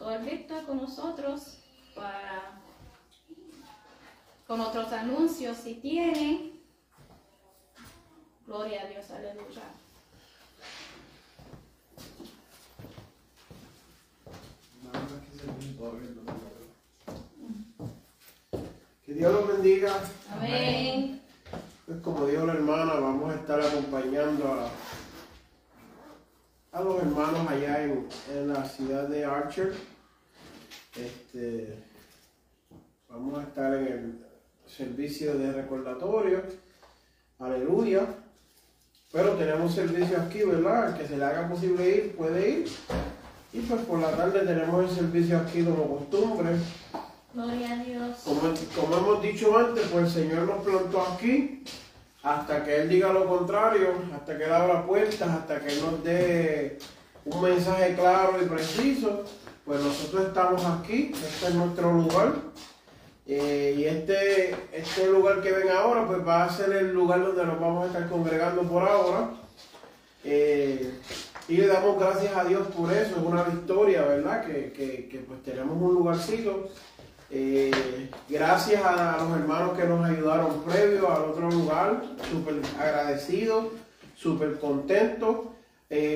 nuestro pastor Víctor con nosotros para con otros anuncios si tienen. Gloria a Dios, aleluya. Que Dios los bendiga. Amén. Pues como dijo la hermana, vamos a estar acompañando a, a los hermanos allá en, en la ciudad de Archer. Este, vamos a estar en el servicio de recordatorio. Aleluya. Pero tenemos servicio aquí, ¿verdad? Que se le haga posible ir, puede ir. Y pues por la tarde tenemos el servicio aquí como costumbre. Gloria a Dios. Como, como hemos dicho antes, pues el Señor nos plantó aquí hasta que Él diga lo contrario, hasta que Él abra puertas, hasta que Él nos dé un mensaje claro y preciso. Pues nosotros estamos aquí, este es nuestro lugar. Eh, y este, este lugar que ven ahora, pues va a ser el lugar donde nos vamos a estar congregando por ahora. Eh, y le damos gracias a Dios por eso, es una victoria, ¿verdad? Que, que, pues tenemos un lugarcito. Eh, gracias a, los hermanos que nos ayudaron previo al otro lugar, súper agradecidos, súper contentos.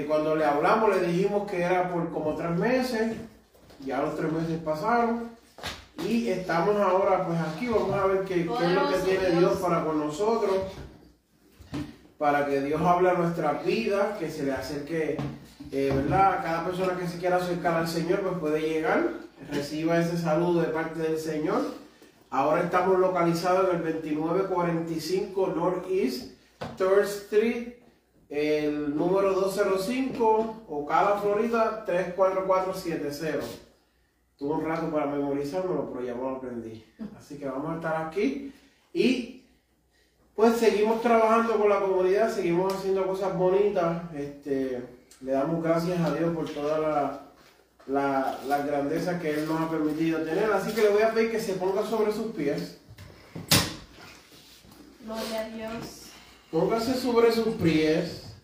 Cuando le hablamos le dijimos que era por como tres meses, ya los tres meses pasaron y estamos ahora pues aquí, vamos a ver qué, qué es lo que tiene Dios. Para con nosotros, para que Dios hable a nuestras vidas, que se le acerque, eh, ¿verdad? Cada persona que se quiera acercar al Señor pues puede llegar, reciba ese saludo de parte del Señor. Ahora estamos localizados en el 2945 Northeast 3rd Street, el número 205, Ocala, Florida 34470. Tuve un rato para memorizármelo, pero ya me lo aprendí. Así que vamos a estar aquí y pues seguimos trabajando con la comunidad, seguimos haciendo cosas bonitas. Este, le damos gracias a Dios por toda la, la, la grandeza que Él nos ha permitido tener. Así que le voy a pedir que se ponga sobre sus pies. Gloria a Dios. Póngase sobre sus pies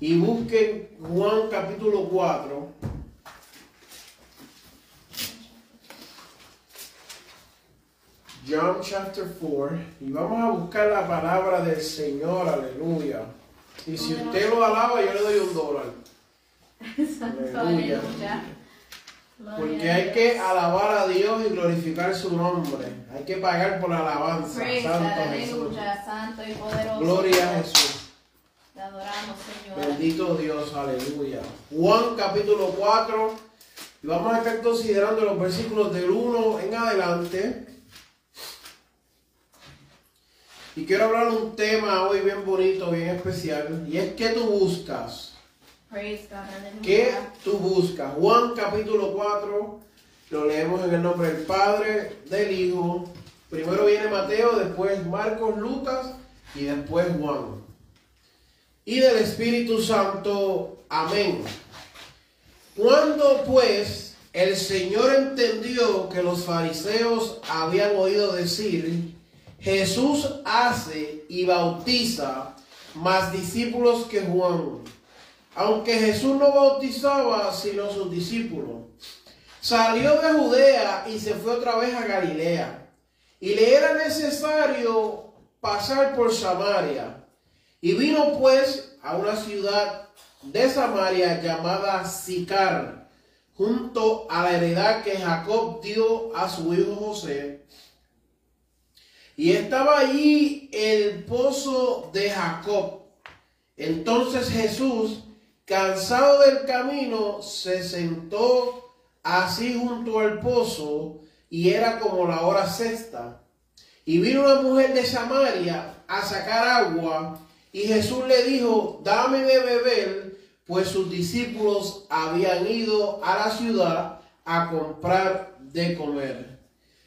y busquen Juan capítulo 4. John chapter 4. Y vamos a buscar la palabra del Señor, aleluya. Y si usted lo alaba, yo le doy un dólar. Santo, Aleluya. Porque hay que alabar a Dios y glorificar su nombre. Hay que pagar por la alabanza. Santo Jesús. aleluya, santo y poderoso. Gloria a. Jesús. Te adoramos, Señor. Bendito Dios, aleluya. Juan capítulo 4. Y vamos a estar considerando los versículos del 1 en adelante. Y quiero hablar de un tema hoy bien bonito, bien especial. Y es que tú buscas. Praise God, aleluya. ¿Qué tú buscas? Juan capítulo 4. Lo leemos en el nombre del Padre, del Hijo. Primero viene Mateo, después Marcos, Lucas y después Juan. Y del Espíritu Santo. Amén. Cuando pues el Señor entendió que los fariseos habían oído decir, Jesús hace y bautiza más discípulos que Juan, aunque Jesús no bautizaba sino sus discípulos. Salió de Judea y se fue otra vez a Galilea. Y le era necesario pasar por Samaria. Y vino pues a una ciudad de Samaria llamada Sicar, junto a la heredad que Jacob dio a su hijo José. Y estaba allí el pozo de Jacob. Entonces Jesús, cansado del camino, se sentó así junto al pozo y era como la hora sexta. Y vino una mujer de Samaria a sacar agua y Jesús le dijo, dame de beber, pues sus discípulos habían ido a la ciudad a comprar de comer.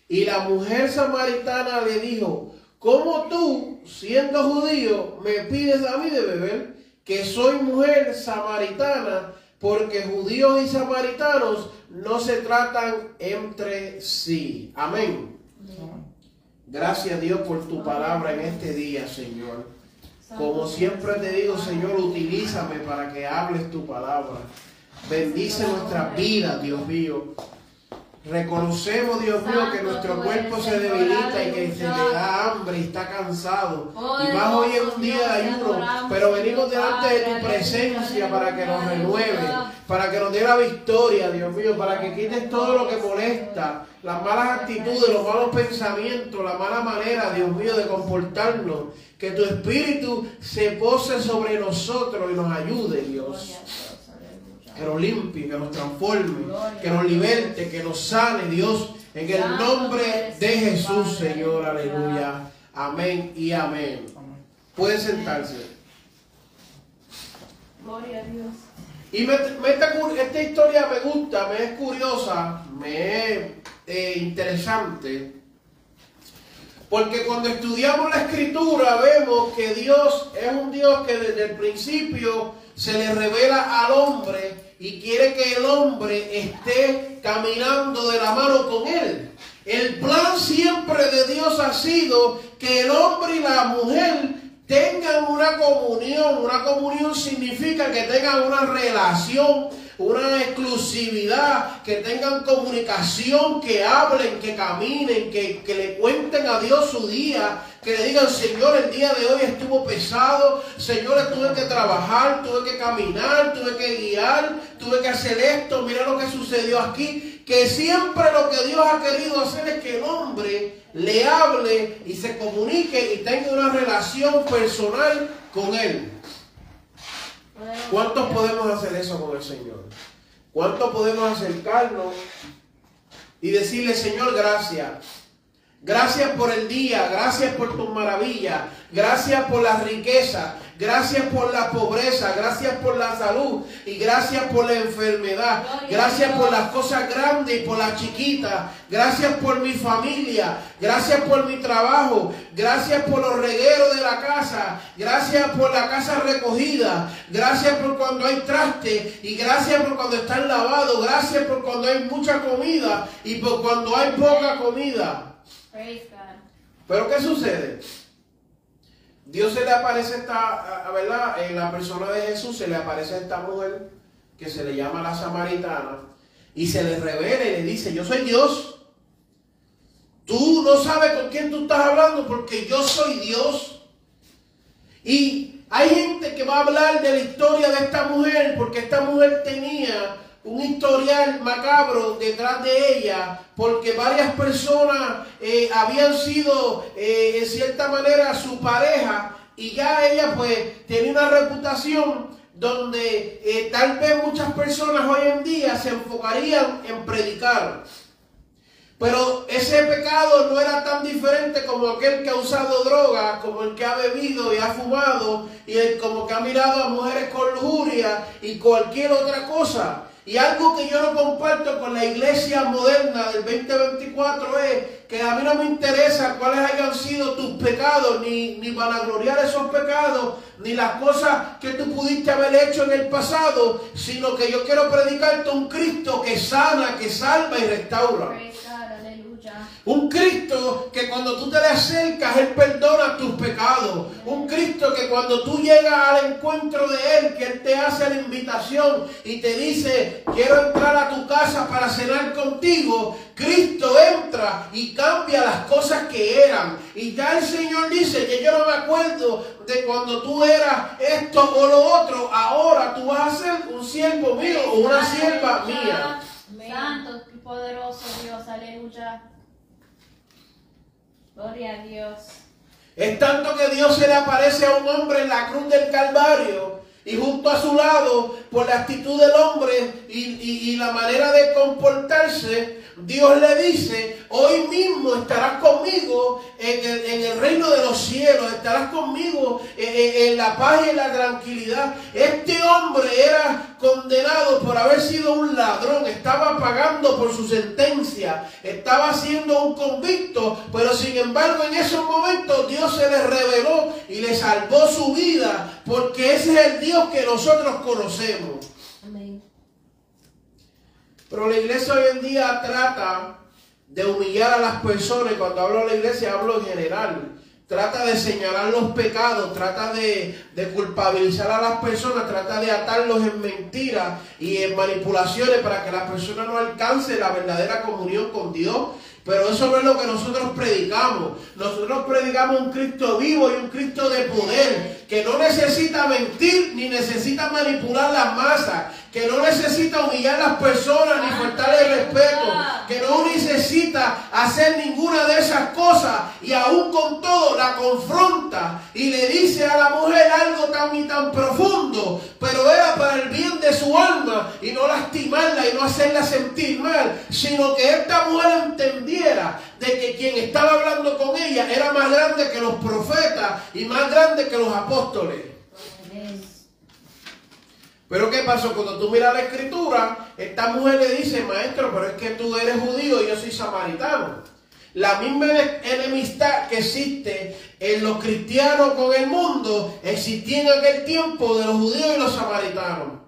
Y la mujer samaritana le dijo, ¿cómo tú, siendo judío, me pides a mí de beber? Que soy mujer samaritana, porque judíos y samaritanos no se tratan entre sí. Amén. Gracias a Dios por tu palabra en este día, Señor. Como siempre te digo, Señor, utilízame para que hables tu palabra. Bendice nuestras vidas, Dios mío. Reconocemos, Dios mío, que nuestro cuerpo se debilita y que se le da hambre y está cansado. Y más hoy en un día de ayuno. Pero venimos delante de tu presencia para que nos renueve, para que nos dé la victoria, Dios mío, para que quites todo lo que molesta, las malas actitudes, los malos pensamientos, la mala manera, Dios mío, de comportarnos. Que tu espíritu se pose sobre nosotros y nos ayude, Dios que nos limpie, que nos transforme, que nos liberte, que nos sane, Dios, en el nombre de Jesús, Señor, aleluya. Amén y amén. Puede sentarse. Gloria a Dios. Y me, me esta, esta historia me gusta, me es curiosa, me es eh, interesante. Porque cuando estudiamos la escritura vemos que Dios es un Dios que desde el principio se le revela al hombre y quiere que el hombre esté caminando de la mano con él. El plan siempre de Dios ha sido que el hombre y la mujer tengan una comunión. Una comunión significa que tengan una relación, una exclusividad, que tengan comunicación, que hablen, que caminen, que, que le cuenten a Dios su día, que le digan, Señor, el día de hoy estuvo pesado, Señor, tuve que trabajar, tuve que caminar, tuve que guiar, tuve que hacer esto, mira lo que sucedió aquí, que siempre lo que Dios ha querido hacer es que el hombre le hable y se comunique y tenga una relación personal con Él. ¿Cuántos podemos hacer eso con el Señor? ¿Cuántos podemos acercarnos y decirle, Señor, gracias? Gracias por el día, gracias por tus maravillas, gracias por la riqueza, gracias por la pobreza, gracias por la salud y gracias por la enfermedad, gracias por las cosas grandes y por las chiquitas, gracias por mi familia, gracias por mi trabajo, gracias por los regueros de la casa, gracias por la casa recogida, gracias por cuando hay traste y gracias por cuando están lavados, gracias por cuando hay mucha comida y por cuando hay poca comida. Pero ¿qué sucede? Dios se le aparece esta, ¿verdad? En la persona de Jesús se le aparece esta mujer que se le llama la samaritana y se le revela y le dice, yo soy Dios. Tú no sabes con quién tú estás hablando porque yo soy Dios. Y hay gente que va a hablar de la historia de esta mujer porque esta mujer tenía un historial macabro detrás de ella, porque varias personas eh, habían sido eh, en cierta manera su pareja y ya ella pues tenía una reputación donde eh, tal vez muchas personas hoy en día se enfocarían en predicar. Pero ese pecado no era tan diferente como aquel que ha usado droga, como el que ha bebido y ha fumado, y el, como que ha mirado a mujeres con lujuria y cualquier otra cosa. Y algo que yo no comparto con la iglesia moderna del 2024 es que a mí no me interesa cuáles hayan sido tus pecados, ni, ni vanagloriar esos pecados, ni las cosas que tú pudiste haber hecho en el pasado, sino que yo quiero predicarte un Cristo que sana, que salva y restaura. Un Cristo que cuando tú te le acercas, Él perdona tus pecados. Un Cristo que cuando tú llegas al encuentro de Él, que Él te hace la invitación y te dice, quiero entrar a tu casa para cenar contigo, Cristo entra y cambia las cosas que eran. Y ya el Señor dice que yo no me acuerdo de cuando tú eras esto o lo otro, ahora tú vas a ser un siervo mío o una sierva mía. Santo poderoso Dios, aleluya. Gloria a Dios. Es tanto que Dios se le aparece a un hombre en la cruz del Calvario y junto a su lado, por la actitud del hombre y, y la manera de comportarse, Dios le dice, hoy mismo estarás conmigo en el, reino de los cielos, estarás conmigo en, en, la paz y en la tranquilidad. Este hombre era condenado por haber sido un ladrón, estaba pagando por su sentencia, estaba siendo un convicto, pero sin embargo en esos momentos Dios se le reveló y le salvó su vida, porque ese es el Dios que nosotros conocemos. Pero la iglesia hoy en día trata de humillar a las personas. Cuando hablo de la iglesia, hablo en general. Trata de señalar los pecados, trata de, culpabilizar a las personas, trata de atarlos en mentiras y en manipulaciones para que las personas no alcancen la verdadera comunión con Dios. Pero eso no es lo que nosotros predicamos. Nosotros predicamos un Cristo vivo y un Cristo de poder, que no necesita mentir ni necesita manipular las masas, que no necesita humillar a las personas ni faltarle el respeto, que no necesita hacer ninguna de esas cosas y aún con todo la confronta y le dice a la mujer algo tan y tan profundo, pero era para el bien de su alma y no lastimarla y no hacerla sentir mal, sino que esta mujer entendiera de que quien estaba hablando con ella era más grande que los profetas y más grande que los apóstoles. Pero ¿qué pasó? Cuando tú miras la escritura, esta mujer le dice, maestro, pero es que tú eres judío y yo soy samaritano. La misma enemistad que existe en los cristianos con el mundo existía en aquel tiempo de los judíos y los samaritanos.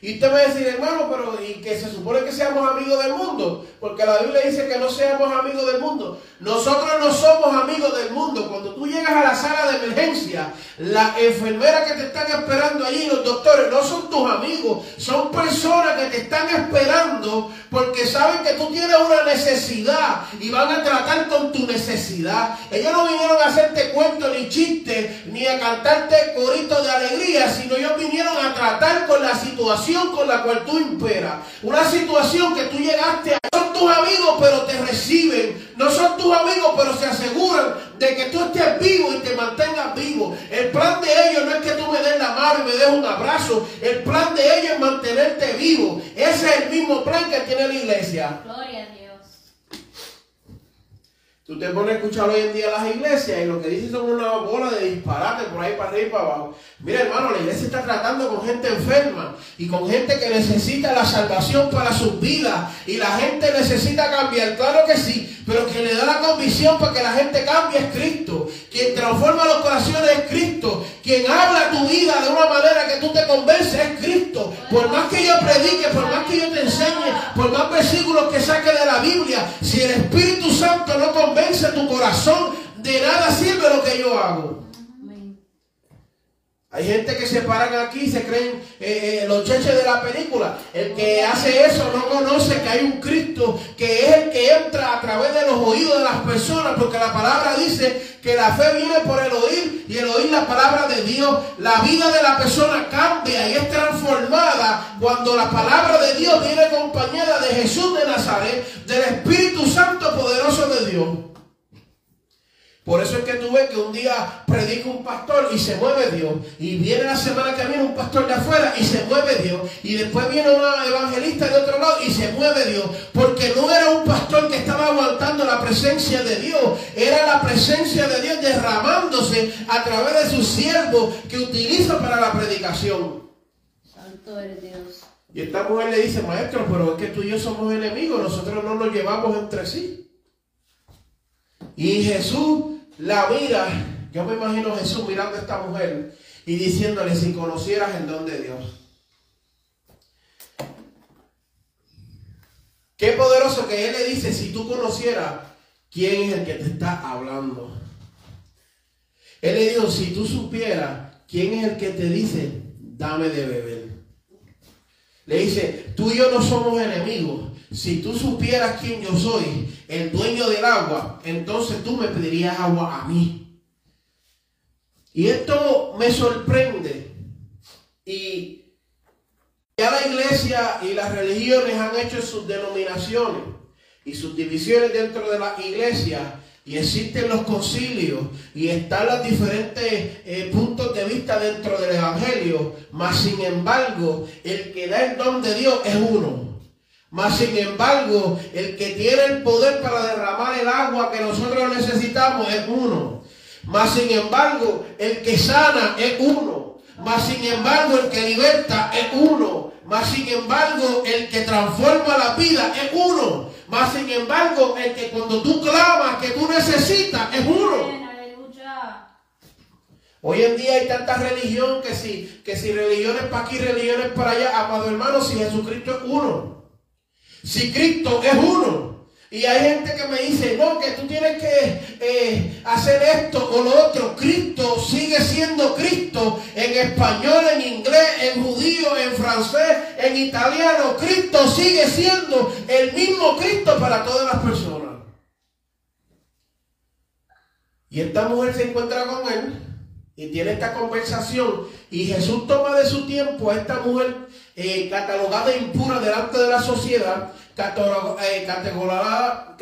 Y usted va a decir, hermano, pero ¿y que se supone que seamos amigos del mundo? Porque la Biblia dice que no seamos amigos del mundo. Nosotros no somos amigos del mundo. Cuando tú llegas a la sala de emergencia, la enfermera que te están esperando allí, los doctores, no son tus amigos. Son personas que te están esperando porque saben que tú tienes una necesidad y van a tratar con tu necesidad. Ellos no vinieron a hacerte cuentos ni chistes, ni a cantarte coritos de alegría, sino ellos vinieron a tratar con la situación con la cual tú imperas. Una situación que tú llegaste a... Tus amigos, pero te reciben. No son tus amigos, pero se aseguran de que tú estés vivo y te mantengas vivo. El plan de ellos no es que tú me des la mano y me des un abrazo. El plan de ellos es mantenerte vivo. Ese es el mismo plan que tiene la iglesia. Tú te pones a escuchar hoy en día las iglesias y lo que dicen son una bola de disparate por ahí para arriba y para abajo. Mira hermano, la iglesia está tratando con gente enferma y con gente que necesita la salvación para sus vidas y la gente necesita cambiar, claro que sí, pero quien le da la convicción para que la gente cambie es Cristo. Quien transforma los corazones es Cristo. Quien habla tu vida de una manera que tú te convences es Cristo. Por más que yo predique, por más que yo te enseñe, por más versículos que saque de la Biblia, si el Espíritu Santo no convence tu corazón, de nada sirve lo que yo hago. Hay gente que se paran aquí y se creen eh, eh, los cheches de la película. El que hace eso no conoce que hay un Cristo que es el que entra a través de los oídos de las personas, porque la palabra dice que la fe viene por el oír y el oír la palabra de Dios. La vida de la persona cambia y es transformada cuando la palabra de Dios viene acompañada de Jesús de Nazaret, del Espíritu Santo poderoso de Dios. Por eso es que tú ves que un día predica un pastor y se mueve Dios. Y viene la semana que viene un pastor de afuera y se mueve Dios. Y después viene una evangelista de otro lado y se mueve Dios. Porque no era un pastor que estaba aguantando la presencia de Dios. Era la presencia de Dios derramándose a través de sus siervos que utiliza para la predicación. Santo eres Dios. Y esta mujer le dice, maestro, pero es que tú y yo somos enemigos. Nosotros no nos llevamos entre sí. Y Jesús la mira, yo me imagino Jesús mirando a esta mujer y diciéndole si conocieras el don de Dios. Qué poderoso que Él le dice, si tú conocieras quién es el que te está hablando. Él le dijo, si tú supieras quién es el que te dice, dame de beber. Le dice, tú y yo no somos enemigos. Si tú supieras quién yo soy, el dueño del agua, entonces tú me pedirías agua a mí. Y esto me sorprende. Y ya la iglesia y las religiones han hecho sus denominaciones y sus divisiones dentro de la iglesia y existen los concilios y están los diferentes eh, puntos de vista dentro del Evangelio, mas sin embargo el que da el don de Dios es uno. Mas sin embargo el que tiene el poder para derramar el agua que nosotros necesitamos es uno. Mas sin embargo el que sana es uno. Mas sin embargo el que liberta es uno. Mas sin embargo el que transforma la vida es uno. Mas sin embargo, el que cuando tú clamas que tú necesitas es uno. Hoy en día hay tanta religión que si, que si religiones para aquí, religiones para allá, amado hermano, si Jesucristo es uno. Si Cristo es uno. Y hay gente que me dice, no, que tú tienes que eh, hacer esto o lo otro. Cristo sigue siendo Cristo en español, en inglés, en judío, en francés, en italiano. Cristo sigue siendo el mismo Cristo para todas las personas. Y esta mujer se encuentra con él y tiene esta conversación. Y Jesús toma de su tiempo a esta mujer eh, catalogada impura delante de la sociedad eh, categorada,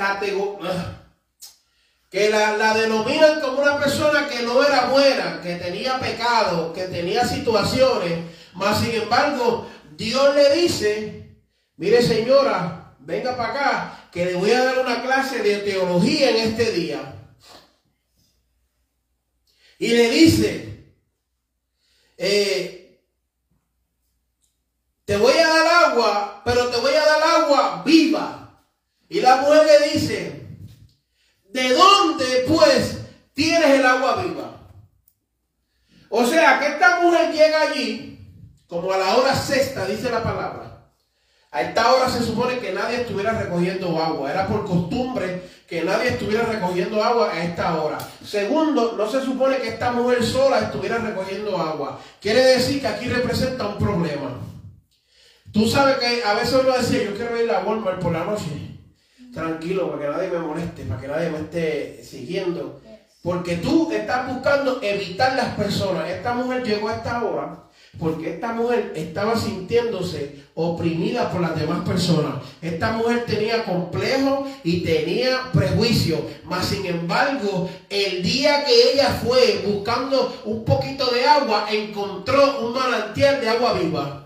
que la, la, denominan como una persona que no era buena, que tenía pecado, que tenía situaciones, mas sin embargo Dios le dice, mire señora, venga para acá, que le voy a dar una clase de teología en este día. Y le dice, eh, te voy a dar agua, pero te voy a dar agua viva. Y la mujer le dice, ¿de dónde pues tienes el agua viva? O sea, que esta mujer llega allí, como a la hora sexta, dice la palabra. A esta hora se supone que nadie estuviera recogiendo agua. Era por costumbre que nadie estuviera recogiendo agua a esta hora. Segundo, no se supone que esta mujer sola estuviera recogiendo agua. Quiere decir que aquí representa un problema. Tú sabes que a veces uno decía, yo quiero ir a Walmart por la noche, tranquilo, para que nadie me moleste, para que nadie me esté siguiendo. Porque tú estás buscando evitar las personas. Esta mujer llegó a esta hora porque esta mujer estaba sintiéndose oprimida por las demás personas. Esta mujer tenía complejo y tenía prejuicio. Mas sin embargo, el día que ella fue buscando un poquito de agua, encontró un manantial de agua viva.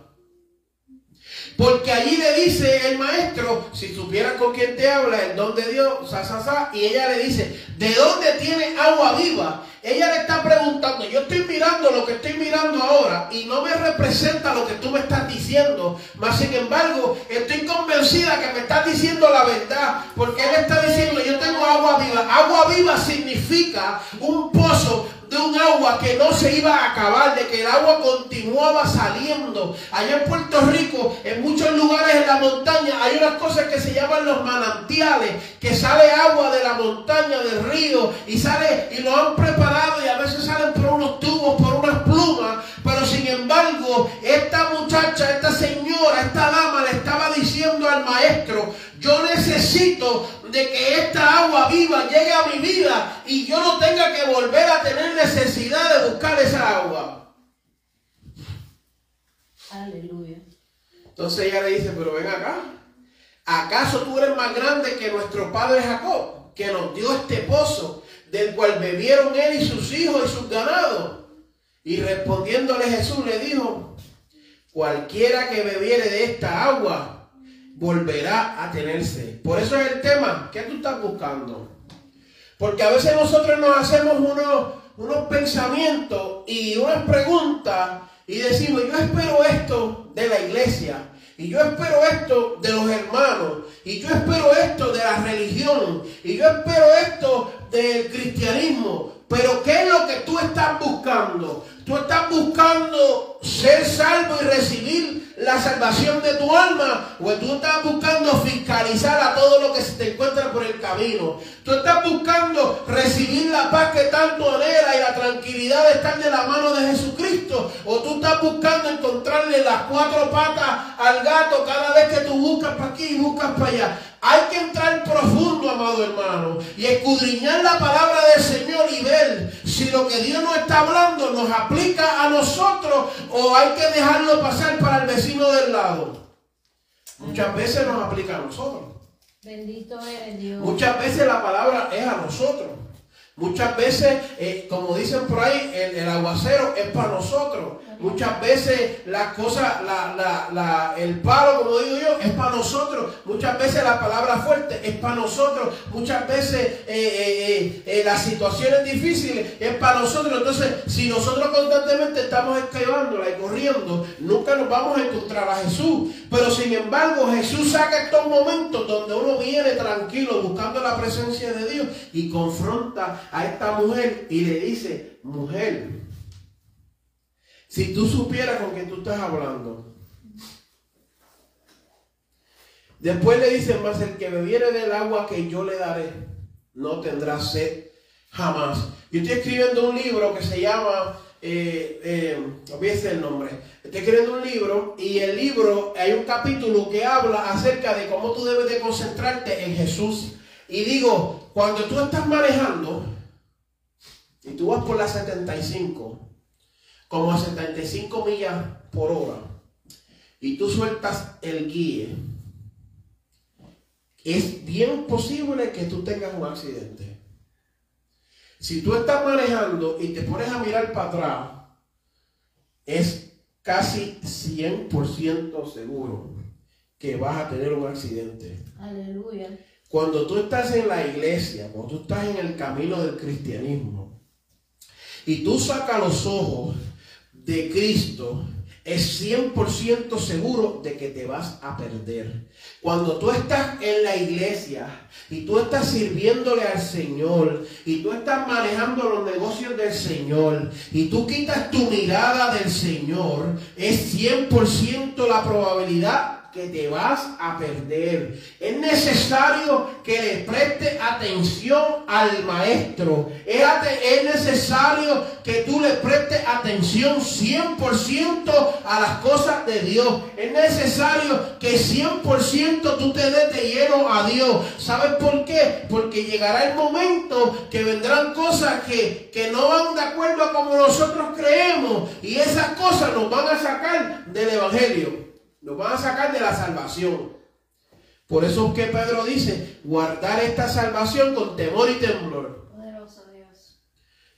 Porque allí le dice el maestro, si supieras con quién te habla, el don de Dios, sa, sa, sa, y ella le dice, ¿de dónde tiene agua viva? Ella le está preguntando, yo estoy mirando lo que estoy mirando ahora y no me representa lo que tú me estás diciendo, mas sin embargo estoy convencida que me estás diciendo la verdad, porque él está diciendo, yo tengo agua viva. Agua viva significa un pozo de un agua que no se iba a acabar, de que el agua continuaba saliendo. Allá en Puerto Rico, en muchos lugares en la montaña, hay unas cosas que se llaman los manantiales, que sale agua de la montaña, del río, y sale, y lo han preparado, y a veces salen por unos tubos, por unas plumas, pero sin embargo, esta muchacha, esta señora, esta dama le estaba diciendo al maestro, yo necesito de que esta agua viva llegue a mi vida y yo no tenga que volver a tener necesidad de buscar esa agua. Aleluya. Entonces ella le dice, pero ven acá. ¿Acaso tú eres más grande que nuestro padre Jacob, que nos dio este pozo, del cual bebieron él y sus hijos y sus ganados? Y respondiéndole Jesús le dijo, cualquiera que bebiere de esta agua, volverá a tenerse. Por eso es el tema. ¿Qué tú estás buscando? Porque a veces nosotros nos hacemos unos, unos pensamientos y unas preguntas y decimos, yo espero esto de la iglesia. Y yo espero esto de los hermanos. Y yo espero esto de la religión. Y yo espero esto del cristianismo. Pero ¿qué es lo que tú estás buscando? Tú estás buscando ser salvo y recibir la salvación de tu alma o tú estás buscando fiscalizar a todo lo que se te encuentra por el camino. Tú estás buscando recibir la paz que tanto anhela y la tranquilidad de estar de la mano de Jesucristo. O tú estás buscando encontrarle las cuatro patas al gato cada vez que tú buscas para aquí y buscas para allá. Hay que entrar profundo, amado hermano, y escudriñar la palabra del Señor y ver si lo que Dios nos está hablando nos aplica a nosotros o hay que dejarlo pasar para el vecino del lado. Muchas veces nos aplica a nosotros. Bendito eres Dios. Muchas veces la palabra es a nosotros. Muchas veces, eh, como dicen por ahí, el, aguacero es para nosotros. Muchas veces la cosa, el palo, como digo yo, es para nosotros. Muchas veces la palabra fuerte es para nosotros. Muchas veces eh, eh, las situaciones difíciles es para nosotros. Entonces, si nosotros constantemente estamos esquivándola y corriendo, nunca nos vamos a encontrar a Jesús. Pero sin embargo, Jesús saca estos momentos donde uno viene tranquilo buscando la presencia de Dios y confronta a esta mujer y le dice, mujer, si tú supieras con quién tú estás hablando. Después le dice más, el que bebiere del agua que yo le daré, no tendrá sed jamás. Yo estoy escribiendo un libro que se llama, eh, eh, el nombre, estoy escribiendo un libro y el libro hay un capítulo que habla acerca de cómo tú debes de concentrarte en Jesús. Y digo, cuando tú estás manejando, y tú vas por la 75, como a 75 millas por hora, y tú sueltas el guía, es bien posible que tú tengas un accidente. Si tú estás manejando y te pones a mirar para atrás, es casi 100% seguro que vas a tener un accidente. Aleluya. Cuando tú estás en la iglesia, cuando tú estás en el camino del cristianismo, y tú sacas los ojos de Cristo, es 100% seguro de que te vas a perder. Cuando tú estás en la iglesia y tú estás sirviéndole al Señor y tú estás manejando los negocios del Señor y tú quitas tu mirada del Señor, es 100% la probabilidad que te vas a perder. Es necesario que le preste atención al maestro. Es, necesario que tú le prestes atención 100% a las cosas de Dios. Es necesario que 100% tú te des de lleno a Dios. ¿Sabes por qué? Porque llegará el momento que vendrán cosas que, que no van de acuerdo a como nosotros creemos. Y esas cosas nos van a sacar del Evangelio. Nos van a sacar de la salvación. Por eso es que Pedro dice, guardar esta salvación con temor y temblor.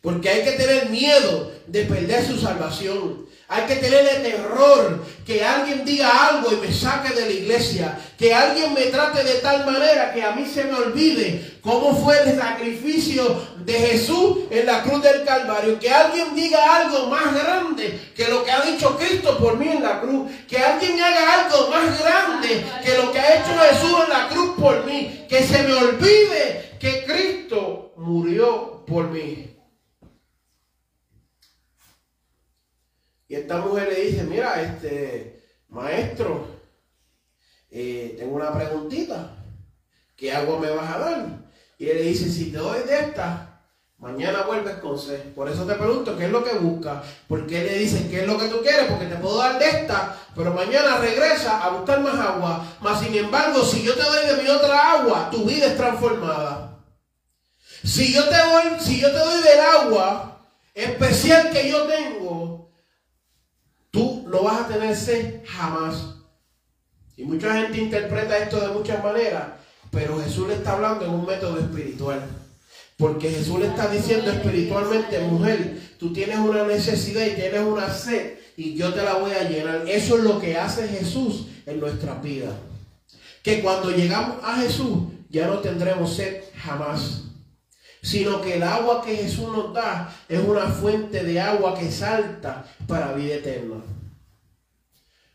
Porque hay que tener miedo de perder su salvación. Hay que tener terror que alguien diga algo y me saque de la iglesia. Que alguien me trate de tal manera que a mí se me olvide cómo fue el sacrificio de Jesús en la cruz del Calvario. Que alguien diga algo más grande que lo que ha dicho Cristo por mí en la cruz. Que alguien haga algo más grande que lo que ha hecho Jesús en la cruz por mí. Que se me olvide que Cristo murió por mí. Y esta mujer le dice, mira, este maestro, eh, tengo una preguntita. ¿Qué agua me vas a dar? Y él le dice, si te doy de esta, mañana vuelves con sed. Por eso te pregunto, ¿qué es lo que busca? Porque él le dice, ¿qué es lo que tú quieres? Porque te puedo dar de esta, pero mañana regresa a buscar más agua. Mas sin embargo, si yo te doy de mi otra agua, tu vida es transformada. Si yo te doy, si yo te doy del agua especial que yo tengo, no vas a tener sed jamás. Y mucha gente interpreta esto de muchas maneras, pero Jesús le está hablando en un método espiritual. Porque Jesús le está diciendo espiritualmente, mujer, tú tienes una necesidad y tienes una sed y yo te la voy a llenar. Eso es lo que hace Jesús en nuestra vida. Que cuando llegamos a Jesús ya no tendremos sed jamás sino que el agua que Jesús nos da es una fuente de agua que salta para vida eterna.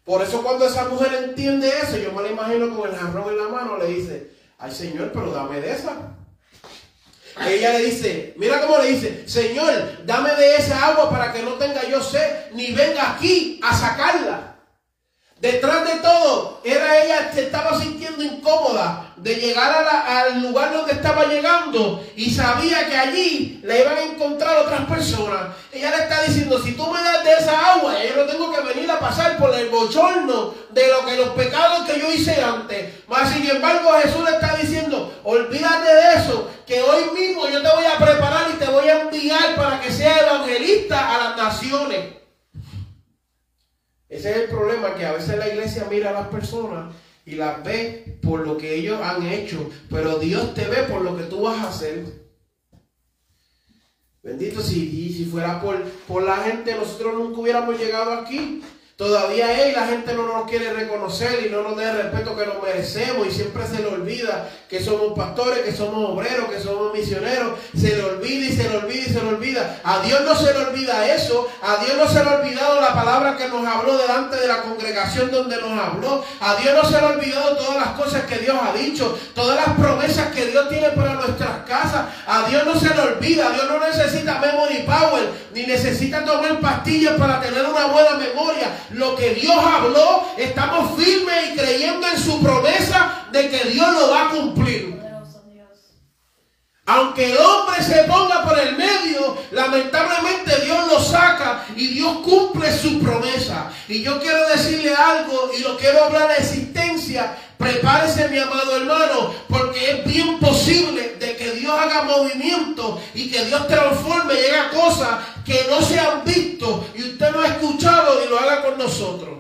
Por eso cuando esa mujer entiende eso, yo me la imagino con el jarrón en la mano, le dice, ay Señor, pero dame de esa. Ella le dice, mira cómo le dice, Señor, dame de esa agua para que no tenga yo sed, ni venga aquí a sacarla. Detrás de todo, era ella se estaba sintiendo incómoda de llegar la- al lugar donde estaba llegando y sabía que allí le iban a encontrar otras personas. Ella le está diciendo, si tú me das de esa pasar por el bochorno de lo que los pecados que yo hice antes. Mas sin embargo Jesús le está diciendo, olvídate de eso, que hoy mismo yo te voy a preparar y te voy a enviar para que seas evangelista a las naciones. Ese es el problema, que a veces la iglesia mira a las personas y las ve por lo que ellos han hecho, pero Dios te ve por lo que tú vas a hacer. Bendito si, si fuera por, por la gente, nosotros nunca hubiéramos llegado aquí. Todavía él, la gente no nos quiere reconocer y no nos da el respeto que nos merecemos y siempre se le olvida que somos pastores, que somos obreros, que somos misioneros. Se le olvida y se le olvida y se le olvida. A Dios no se le olvida eso. A Dios no se le ha olvidado la palabra que nos habló delante de la congregación donde nos habló. A Dios no se le ha olvidado todas las cosas que Dios ha dicho, todas las promesas que Dios tiene para nuestras casas. A Dios no se le olvida. Dios no necesita memory power ni necesita tomar pastillas para tener una buena memoria. Lo que Dios habló, estamos firmes y creyendo en su promesa de que Dios lo va a cumplir. Aunque el hombre se ponga por el medio, lamentablemente Dios lo saca y Dios cumple su promesa. Y yo quiero decirle algo y lo quiero hablar a existencia. Prepárese mi amado hermano, porque es bien posible de Dios haga movimiento y que Dios transforme y haga cosas que no se han visto y usted no ha escuchado y lo haga con nosotros.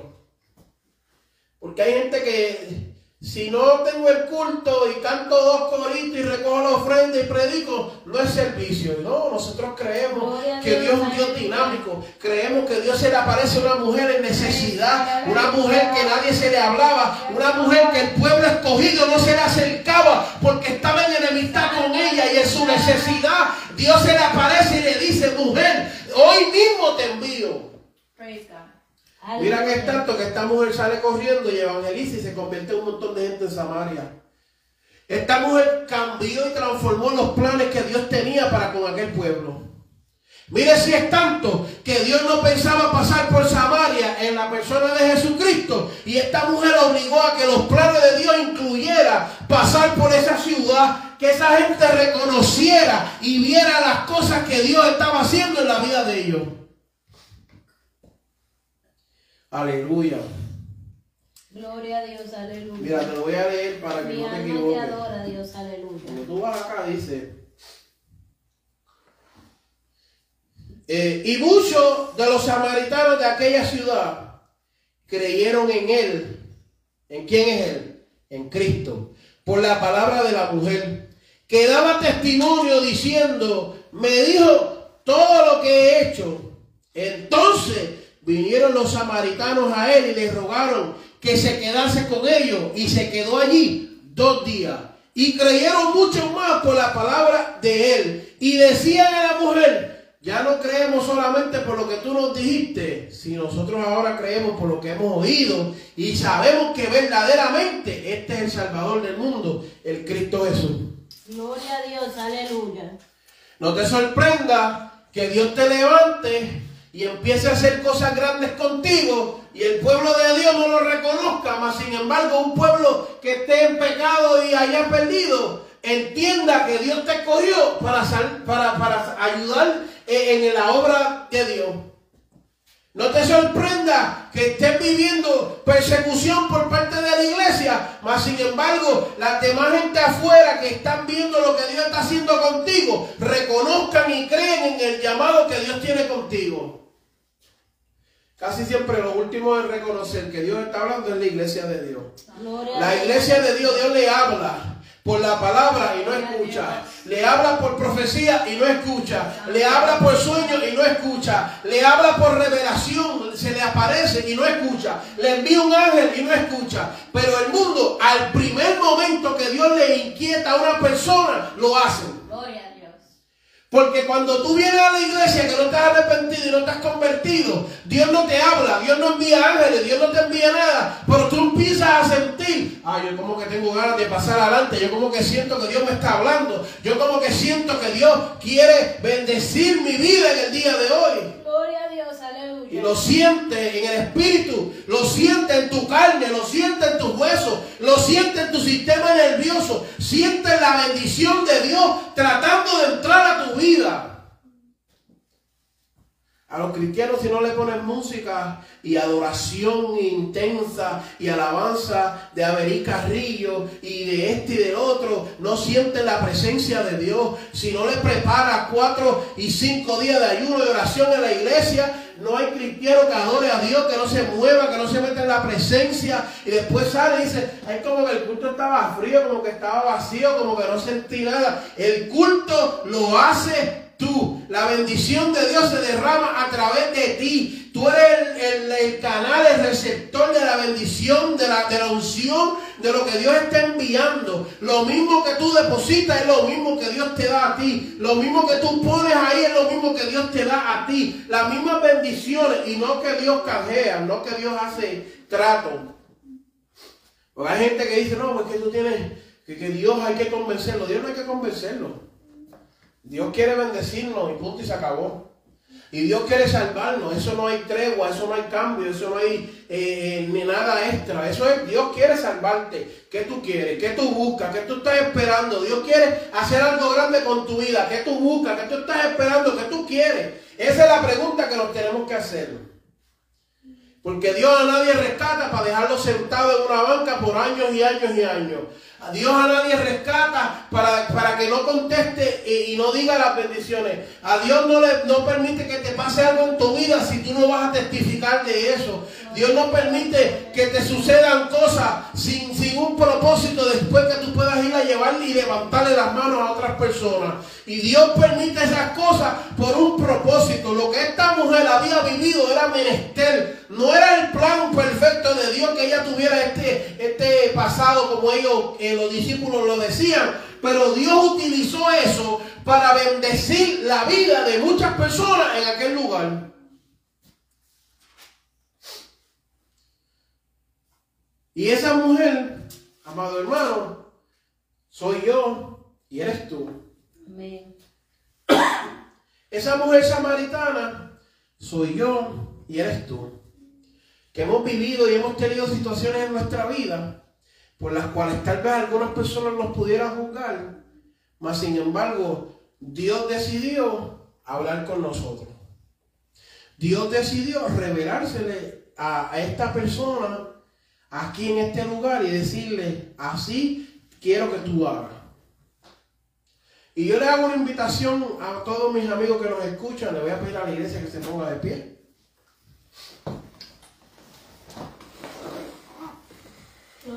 Porque hay gente que si no tengo el culto y canto dos coritos y recojo la ofrenda y predico, no es servicio. No, nosotros creemos que Dios, es un Dios dinámico. Creemos que Dios se le aparece a una mujer en necesidad, una mujer que nadie se le hablaba, una mujer que el pueblo escogido no se le acercaba porque estaba en enemistad con ella y en su necesidad Dios se le aparece y le dice, mujer, hoy mismo te envío. Mira que es tanto que esta mujer sale corriendo y evangeliza y se convierte en un montón de gente en Samaria. Esta mujer cambió y transformó los planes que Dios tenía para con aquel pueblo. Mire si es tanto que Dios no pensaba pasar por Samaria en la persona de Jesucristo y esta mujer obligó a que los planes de Dios incluyera pasar por esa ciudad, que esa gente reconociera y viera las cosas que Dios estaba haciendo en la vida de ellos. Aleluya. Gloria a Dios, aleluya. Mira, te lo voy a leer para que Mi no te alma te equivoques. adora, Dios, Cuando aleluya. tú vas acá, dice. eh, y muchos de los samaritanos de aquella ciudad creyeron en él. ¿En quién es él? En Cristo. Por la palabra de la mujer. Que daba testimonio diciendo, me dijo todo lo que he hecho. Entonces vinieron los samaritanos a él y le rogaron que se quedase con ellos. Y se quedó allí dos días. Y creyeron mucho más por la palabra de él. Y decían a la mujer, ya no creemos solamente por lo que tú nos dijiste, si nosotros ahora creemos por lo que hemos oído y sabemos que verdaderamente este es el Salvador del mundo, el Cristo Jesús. Gloria a Dios, aleluya. No te sorprenda que Dios te levante y empiece a hacer cosas grandes contigo y el pueblo de Dios no lo reconozca, mas sin embargo un pueblo que esté en pecado y haya perdido, entienda que Dios te escogió para, sal- para, para ayudar en, en la obra de Dios. No te sorprenda que estés viviendo persecución por parte de la iglesia, mas sin embargo, las demás gente afuera que están viendo lo que Dios está haciendo contigo, reconozcan y creen en el llamado que Dios tiene contigo. Casi siempre lo último en reconocer que Dios está hablando es la iglesia de Dios. La iglesia de Dios, Dios le habla por la palabra y no escucha. Le habla por profecía y no escucha. Le habla por sueño y no escucha. Le habla por revelación, se le aparece y no escucha. Le envía un ángel y no escucha. Pero el mundo, al primer momento que Dios le inquieta a una persona, lo hacen. Porque cuando tú vienes a la iglesia que no estás arrepentido y no estás convertido, Dios no te habla, Dios no envía ángeles, Dios no te envía nada, pero tú empiezas a sentir, ah, yo como que tengo ganas de pasar adelante, yo como que siento que Dios me está hablando, yo como que siento que Dios quiere bendecir mi vida en el día de hoy. Y lo sientes en el espíritu, lo sientes en tu tu sistema nervioso. Sientes la bendición de Dios tratando de entrar a tu vida. A los cristianos si no le ponen música y adoración intensa y alabanza de Averí Carrillo y de este y del otro, no sienten la presencia de Dios. Si no le prepara cuatro y cinco días de ayuno y oración en la iglesia, no hay cristiano que adore a Dios, que no se mueva, que no se meta en la presencia y después sale y dice, ay como que el culto estaba frío, como que estaba vacío, como que no sentí nada. El culto lo hace tú. La bendición de Dios se derrama a través de ti. Tú eres el, el, canal, el receptor de la bendición, de la, de la unción, de lo que Dios está enviando. Lo mismo que tú depositas es lo mismo que Dios te da a ti. Lo mismo que tú pones ahí es lo mismo que Dios te da a ti. Las mismas bendiciones y no que Dios canjea, no que Dios hace trato. Porque hay gente que dice, no, porque pues tú tienes, que, que Dios hay que convencerlo. Dios no hay que convencerlo. Dios quiere bendecirnos y punto y se acabó. Y Dios quiere salvarnos. Eso no hay tregua, eso no hay cambio, eso no hay eh, ni nada extra. Eso es, Dios quiere salvarte. ¿Qué tú quieres? ¿Qué tú buscas? ¿Qué tú estás esperando? Dios quiere hacer algo grande con tu vida. ¿Qué tú buscas? ¿Qué tú estás esperando? ¿Qué tú quieres? Esa es la pregunta que nos tenemos que hacer. Porque Dios a nadie rescata para dejarlo sentado en una banca por años y años y años. A Dios a nadie rescata para, para que no conteste y, y, no diga las bendiciones. A Dios no, le, no permite que te pase algo en tu vida si tú no vas a testificar de eso. Dios no permite que te sucedan cosas sin, sin un propósito después que tú puedas ir a llevarle y levantarle las manos a otras personas. Y Dios permite esas cosas por un propósito. Lo que esta mujer había vivido era menester. Que ella tuviera este, este pasado como ellos, eh, los discípulos lo decían. Pero Dios utilizó eso para bendecir la vida de muchas personas en aquel lugar. Y esa mujer, amado hermano, soy yo y eres tú. Amén. Esa mujer samaritana soy yo y eres tú. Que hemos vivido y hemos tenido situaciones en nuestra vida por las cuales tal vez algunas personas nos pudieran juzgar, mas sin embargo Dios decidió hablar con nosotros. Dios decidió revelársele a, a esta persona aquí en este lugar y decirle, así quiero que tú hagas. Y yo le hago una invitación a todos mis amigos que nos escuchan, le voy a pedir a la iglesia que se ponga de pie.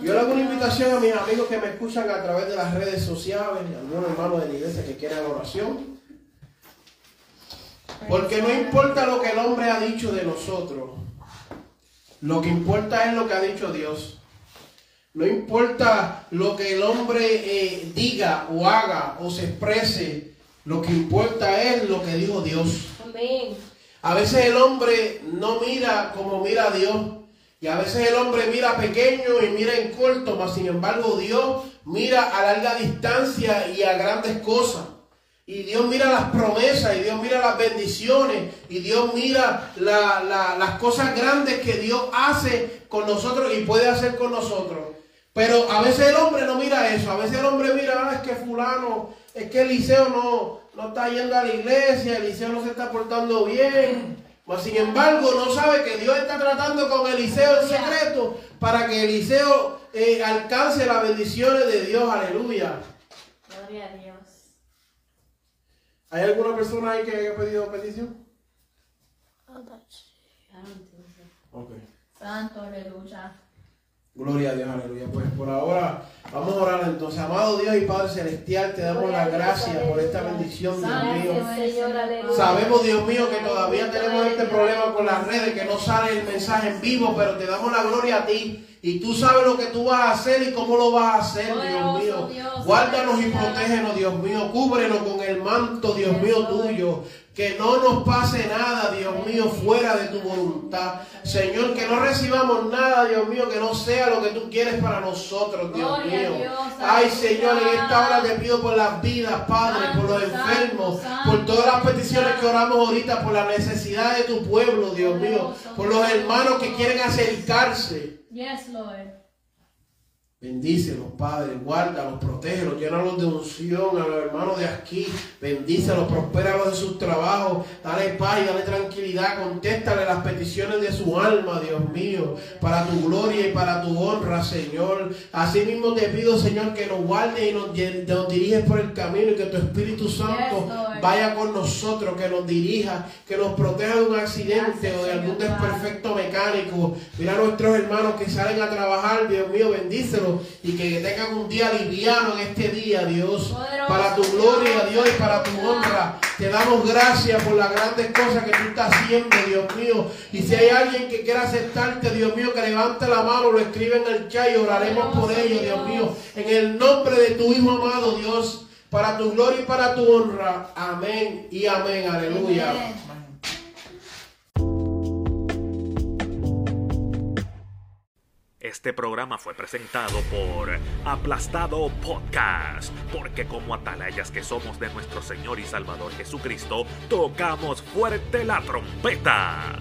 Yo le hago una invitación a mis amigos que me escuchan a través de las redes sociales, algunos hermanos de la iglesia que quieran oración. Porque no importa lo que el hombre ha dicho de nosotros, lo que importa es lo que ha dicho Dios. No importa lo que el hombre eh, diga o haga o se exprese, lo que importa es lo que dijo Dios. Amén. A veces el hombre no mira como mira Dios. Y a veces el hombre mira pequeño y mira en corto, mas sin embargo Dios mira a larga distancia y a grandes cosas. Y Dios mira las promesas, y Dios mira las bendiciones, y Dios mira la, la, las cosas grandes que Dios hace con nosotros y puede hacer con nosotros. Pero a veces el hombre no mira eso, a veces el hombre mira, ah, es que fulano, es que Eliseo no, no está yendo a la iglesia, Eliseo no se está portando bien. Mas sin embargo no sabe que Dios está tratando con Eliseo en secreto para que Eliseo eh, alcance las bendiciones de Dios, aleluya. Gloria a Dios. ¿Hay alguna persona ahí que haya pedido petición? Ok. Santo, aleluya. Gloria a Dios, aleluya. Pues por ahora vamos a orar entonces. Amado Dios y Padre Celestial, te damos las gracias por esta bendición, Dios mío. Sabemos, Dios mío, que todavía tenemos este problema con las redes, que no sale el mensaje en vivo, pero te damos la gloria a ti. Y tú sabes lo que tú vas a hacer y cómo lo vas a hacer, Dios mío. Guárdanos y protégenos, Dios mío. Cúbrenos con el manto, Dios mío, tuyo. Que no nos pase nada, Dios mío, fuera de tu voluntad. Señor, que no recibamos nada, Dios mío, que no sea lo que tú quieres para nosotros, Dios mío. Dios, Ay. Señor, en esta hora te pido por las vidas, Padre, por los enfermos, por todas las peticiones que oramos ahorita, por la necesidad de tu pueblo, Dios mío, por los hermanos que quieren acercarse. Yes, Lord. Bendícelos, Padre, guárdalos, protégelos, llénalos de unción a los hermanos de aquí. Bendícelos, prospéralos en sus trabajos. Dale paz y dale tranquilidad. Contéstale las peticiones de su alma, Dios mío, para tu gloria y para tu honra, Señor. Asimismo te pido, Señor, que nos guardes y nos, nos diriges por el camino y que tu Espíritu Santo vaya con nosotros, que nos dirija, que nos proteja de un accidente o de algún desperfecto mecánico. Mira a nuestros hermanos que salen a trabajar, Dios mío, bendícelos y que tengan un día liviano en este día, Dios. Para tu gloria, Dios, y para tu honra. Te damos gracias por las grandes cosas que tú estás haciendo, Dios mío. Y si hay alguien que quiera aceptarte, Dios mío, que levante la mano, lo escribe en el chat y oraremos por ello, Dios mío. En el nombre de tu Hijo amado, Dios. Para tu gloria y para tu honra. Amén y amén. Aleluya. Este programa fue presentado por Aplastado Podcast, porque como atalayas que somos de nuestro Señor y Salvador Jesucristo, tocamos fuerte la trompeta.